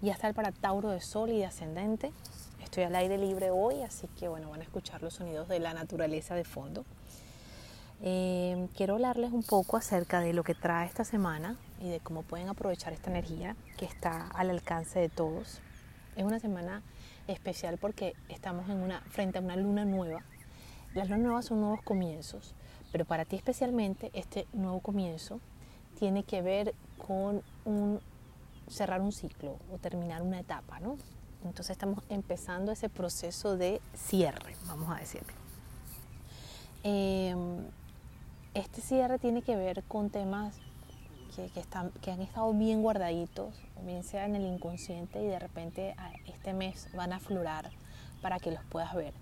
Ya está el para Tauro de Sol y de Ascendente. Estoy al aire libre hoy, así que bueno, van a escuchar los sonidos de la naturaleza de fondo. Eh, quiero hablarles un poco acerca de lo que trae esta semana y de cómo pueden aprovechar esta energía que está al alcance de todos. Es una semana especial porque estamos en una, frente a una luna nueva. Las lunas nuevas son nuevos comienzos, pero para ti especialmente este nuevo comienzo tiene que ver con un cerrar un ciclo o terminar una etapa, ¿no? Entonces estamos empezando ese proceso de cierre, vamos a decirlo. Em, este cierre tiene que ver con temas que, están, que han estado bien guardaditos, bien sea en el inconsciente y de repente este mes van a aflorar para que los puedas ver.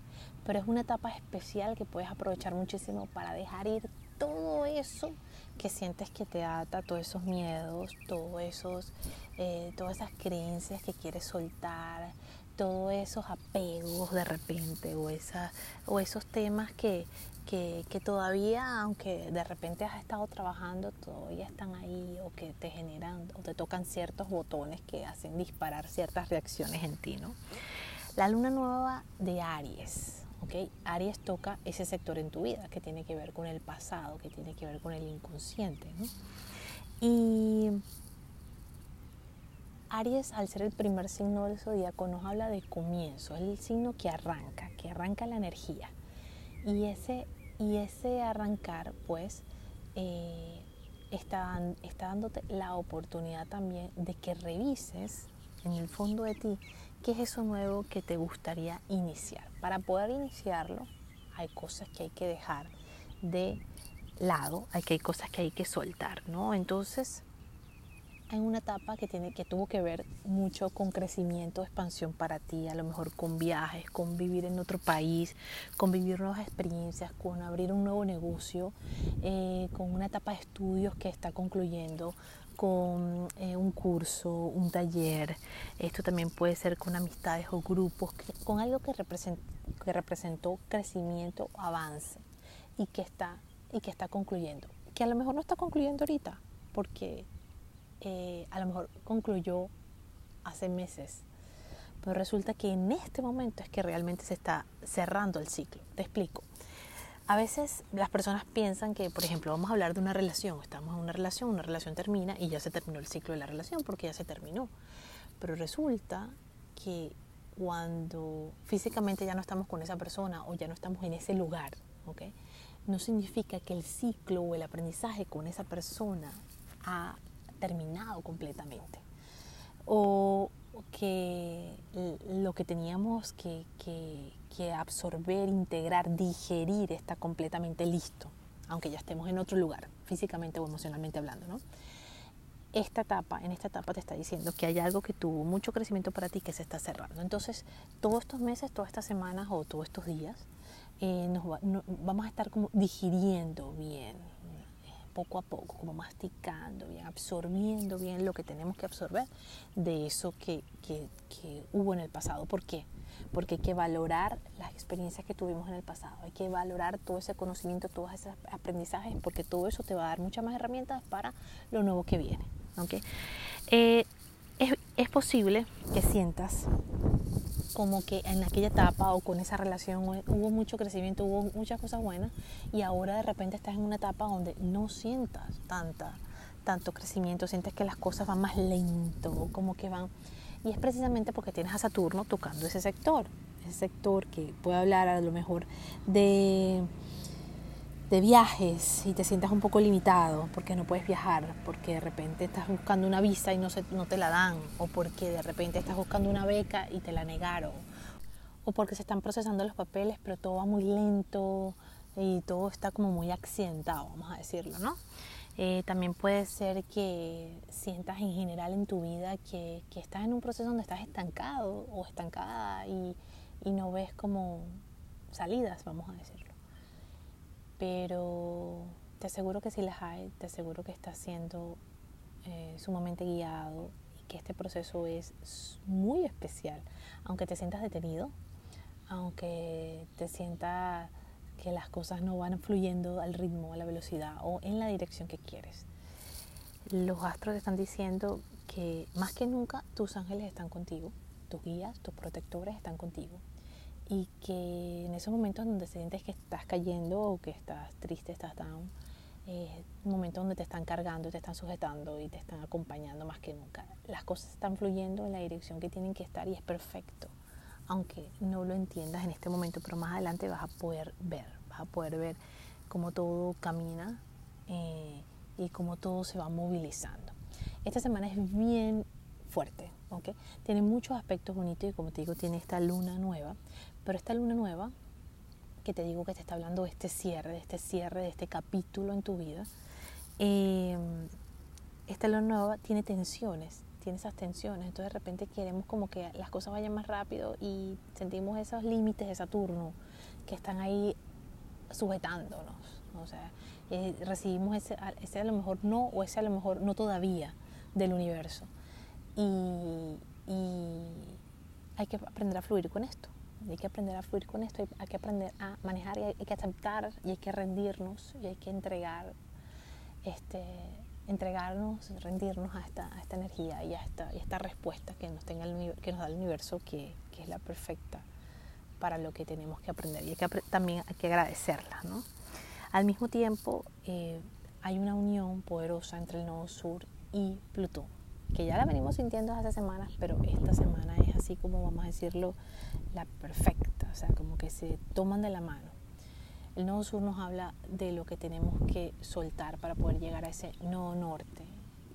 Pero es una etapa especial que puedes aprovechar muchísimo para dejar ir todo eso que sientes que te ata, todos esos miedos, todos esos, eh, todas esas creencias que quieres soltar, todos esos apegos de repente o, esa, o esos temas que, que, que, todavía, aunque de repente has estado trabajando, todavía están ahí o que te generan o te tocan ciertos botones que hacen disparar ciertas reacciones en ti, ¿no? La luna nueva de Aries, ¿ok? Aries toca ese sector en tu vida que tiene que ver con el pasado, que tiene que ver con el inconsciente, ¿no? Y Aries, al ser el primer signo del zodíaco, nos habla de comienzo, es el signo que arranca, que arranca la energía. Y ese, y ese arrancar, pues, eh, está, está dándote la oportunidad también de que revises en el fondo de ti qué es eso nuevo que te gustaría iniciar. Para poder iniciarlo, hay cosas que hay que dejar de lado, hay que hay cosas que hay que soltar, ¿no? Entonces, en una etapa que, tiene, que tuvo que ver mucho con crecimiento, expansión para ti, a lo mejor con viajes, con vivir en otro país, con vivir nuevas experiencias, con abrir un nuevo negocio, eh, con una etapa de estudios que está concluyendo, con eh, un curso, un taller. Esto también puede ser con amistades o grupos, con algo que, que representó crecimiento, avance y que, está, y que está concluyendo. Que a lo mejor no está concluyendo ahorita, porque eh, a lo mejor concluyó hace meses, pero resulta que en este momento es que realmente se está cerrando el ciclo. Te explico. A veces las personas piensan que, por ejemplo, vamos a hablar de una relación, estamos en una relación, una relación termina y ya se terminó el ciclo de la relación porque ya se terminó. Pero resulta que cuando físicamente ya no estamos con esa persona o ya no estamos en ese lugar, ¿okay? no significa que el ciclo o el aprendizaje con esa persona ha terminado completamente. O que lo que teníamos que, absorber, integrar, digerir está completamente listo, aunque ya estemos en otro lugar, físicamente o emocionalmente hablando. Esta etapa, en esta etapa te está diciendo que hay algo que tuvo mucho crecimiento para ti que se está cerrando. Entonces, todos estos meses, todas estas semanas o todos estos días, eh, nos vamos a estar como digiriendo bien, poco a poco, como masticando bien, absorbiendo bien lo que tenemos que absorber de eso que, que, que hubo en el pasado. ¿Por qué? Porque hay que valorar las experiencias que tuvimos en el pasado, hay que valorar todo ese conocimiento, todos esos aprendizajes, porque todo eso te va a dar muchas más herramientas para lo nuevo que viene. ¿okay? Eh, es, es posible que sientas como que en aquella etapa o con esa relación hubo mucho crecimiento, hubo muchas cosas buenas y ahora de repente estás en una etapa donde no sientas tanta, tanto crecimiento, sientes que las cosas van más lento, como que van... Y es precisamente porque tienes a Saturno tocando ese sector, ese sector que puede hablar a lo mejor de de viajes y te sientas un poco limitado porque no puedes viajar, porque de repente estás buscando una visa y no, se, no te la dan, o porque de repente estás buscando una beca y te la negaron, o porque se están procesando los papeles pero todo va muy lento y todo está como muy accidentado, vamos a decirlo, ¿no? Eh, también puede ser que sientas en general en tu vida que, que, estás en un proceso donde estás estancado o estancada y, y no ves como salidas, vamos a decirlo pero te aseguro que si las hay, te aseguro que estás siendo eh, sumamente guiado y que este proceso es muy especial, aunque te sientas detenido, aunque te sientas que las cosas no van fluyendo al ritmo, a la velocidad o en la dirección que quieres. los astros te están diciendo que más que nunca tus ángeles están contigo, tus guías, tus protectores están contigo y que en esos momentos donde sientes que estás cayendo o que estás triste, estás down, eh, momentos donde te están cargando, te están sujetando y te están acompañando más que nunca. Las cosas están fluyendo en la dirección que tienen que estar y es perfecto, aunque no lo entiendas en este momento, pero más adelante vas a poder ver, vas a poder ver cómo todo camina eh, y cómo todo se va movilizando. Esta semana es bien fuerte, ¿ok? Tiene muchos aspectos bonitos y como te digo, tiene esta luna nueva, pero esta luna nueva, que te digo que te está hablando de este cierre, de este cierre, de este capítulo en tu vida, eh, esta luna nueva tiene tensiones, tiene esas tensiones, entonces de repente queremos como que las cosas vayan más rápido y sentimos esos límites de Saturno que están ahí sujetándonos, o sea, eh, recibimos ese a lo mejor no o ese a lo mejor no todavía del universo. Y, hay que aprender a fluir con esto. Hay que aprender a fluir con esto, hay, que aprender a manejar y hay, que aceptar y hay que rendirnos y hay que entregar, este, entregarnos, rendirnos a esta, a esta energía y a esta, y esta respuesta que nos, tenga el, que nos da el universo que, que, es la perfecta para lo que tenemos que aprender y hay que, también hay que agradecerla. ¿no? Al mismo tiempo, eh, hay una unión poderosa entre el nodo sur y Plutón, que ya la venimos sintiendo hace semanas, pero esta semana así como vamos a decirlo, la perfecta, o sea, como que se toman de la mano. El nodo sur nos habla de lo que tenemos que soltar para poder llegar a ese nodo norte,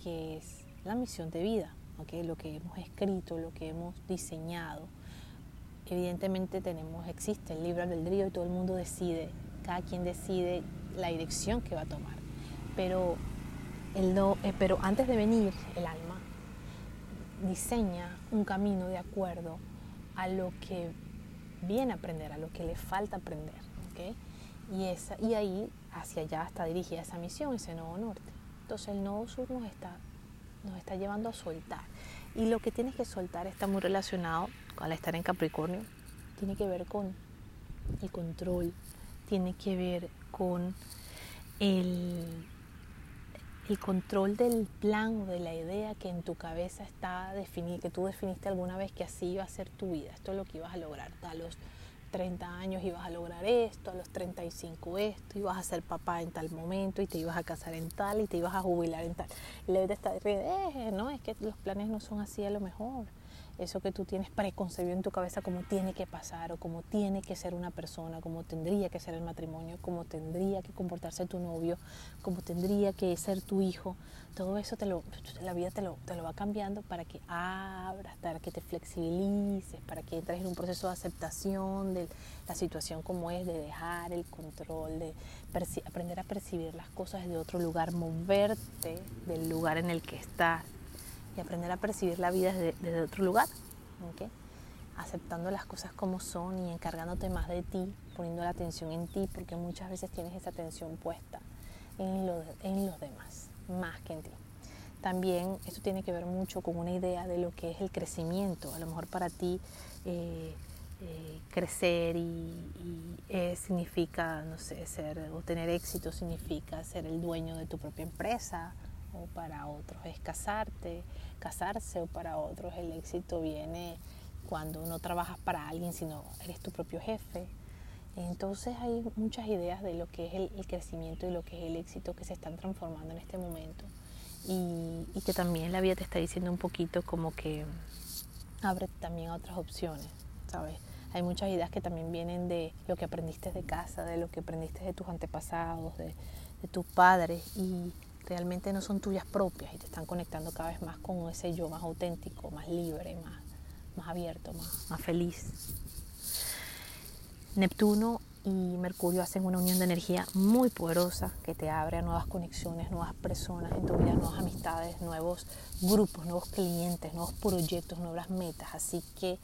que es la misión de vida, ¿okay? lo que hemos escrito, lo que hemos diseñado. Evidentemente tenemos, existe el libre albedrío y todo el mundo decide, cada quien decide la dirección que va a tomar. Pero el eh, pero antes de venir, el alma diseña un camino de acuerdo a lo que viene a aprender, a lo que le falta aprender. Y, esa, y ahí, hacia allá está dirigida esa misión, ese nodo norte. Entonces el nodo sur nos está, nos está llevando a soltar. Y lo que tienes que soltar está muy relacionado al estar en Capricornio, tiene que ver con el control, tiene que ver con el el control del plan o de la idea que en tu cabeza está definida, que tú definiste alguna vez que así iba a ser tu vida, esto es lo que ibas a lograr. A los 30 años ibas a lograr esto, a los 35 esto, ibas a ser papá en tal momento y te ibas a casar en tal y te ibas a jubilar en tal. Y está eh, no, es que los planes no son así a lo mejor eso que tú tienes preconcebido en tu cabeza como tiene que pasar o como tiene que ser una persona, como tendría que ser el matrimonio, como tendría que comportarse tu novio, como tendría que ser tu hijo, todo eso te lo, la vida te lo, te lo va cambiando para que abras, para que te flexibilices, para que entres en un proceso de aceptación de la situación como es, de dejar el control, de aprender a percibir las cosas de otro lugar, moverte del lugar en el que estás y aprender a percibir la vida desde, otro lugar, aceptando las cosas como son y encargándote más de ti, poniendo la atención en ti, porque muchas veces tienes esa atención puesta en, en los demás, más que en ti. También esto tiene que ver mucho con una idea de lo que es el crecimiento. A lo mejor para ti eh, eh, crecer y, eh, significa, no sé, ser o tener éxito significa ser el dueño de tu propia empresa o para otros es casarte, casarse o para otros el éxito viene cuando no trabajas para alguien, sino eres tu propio jefe. Entonces hay muchas ideas de lo que es el, crecimiento y lo que es el éxito que se están transformando en este momento. Y, que también la vida te está diciendo un poquito como que abre también otras opciones, ¿sabes? Hay muchas ideas que también vienen de lo que aprendiste de casa, de lo que aprendiste de tus antepasados, de, de tus padres y realmente no son tuyas propias y te están conectando cada vez más con ese yo más auténtico, más libre, más, más abierto, más, más feliz. Neptuno y Mercurio hacen una unión de energía muy poderosa que te abre a nuevas conexiones, nuevas personas en tu vida, nuevas amistades, nuevos grupos, nuevos clientes, nuevos proyectos, nuevas metas. Así que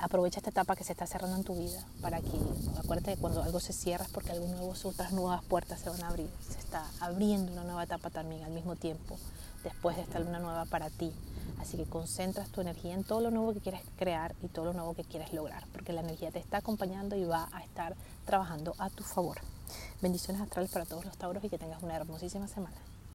aprovecha esta etapa que se está cerrando en tu vida para que, acuérdate que cuando algo se cierra es porque algo nuevo, otras nuevas puertas se van a abrir. Se está abriendo una nueva etapa también al mismo tiempo, después de esta luna nueva para ti. Así que concentras tu energía en todo lo nuevo que quieres crear y todo lo nuevo que quieres lograr, porque la energía te está acompañando y va a estar trabajando a tu favor. Bendiciones astrales para todos los tauros y que tengas una hermosísima semana.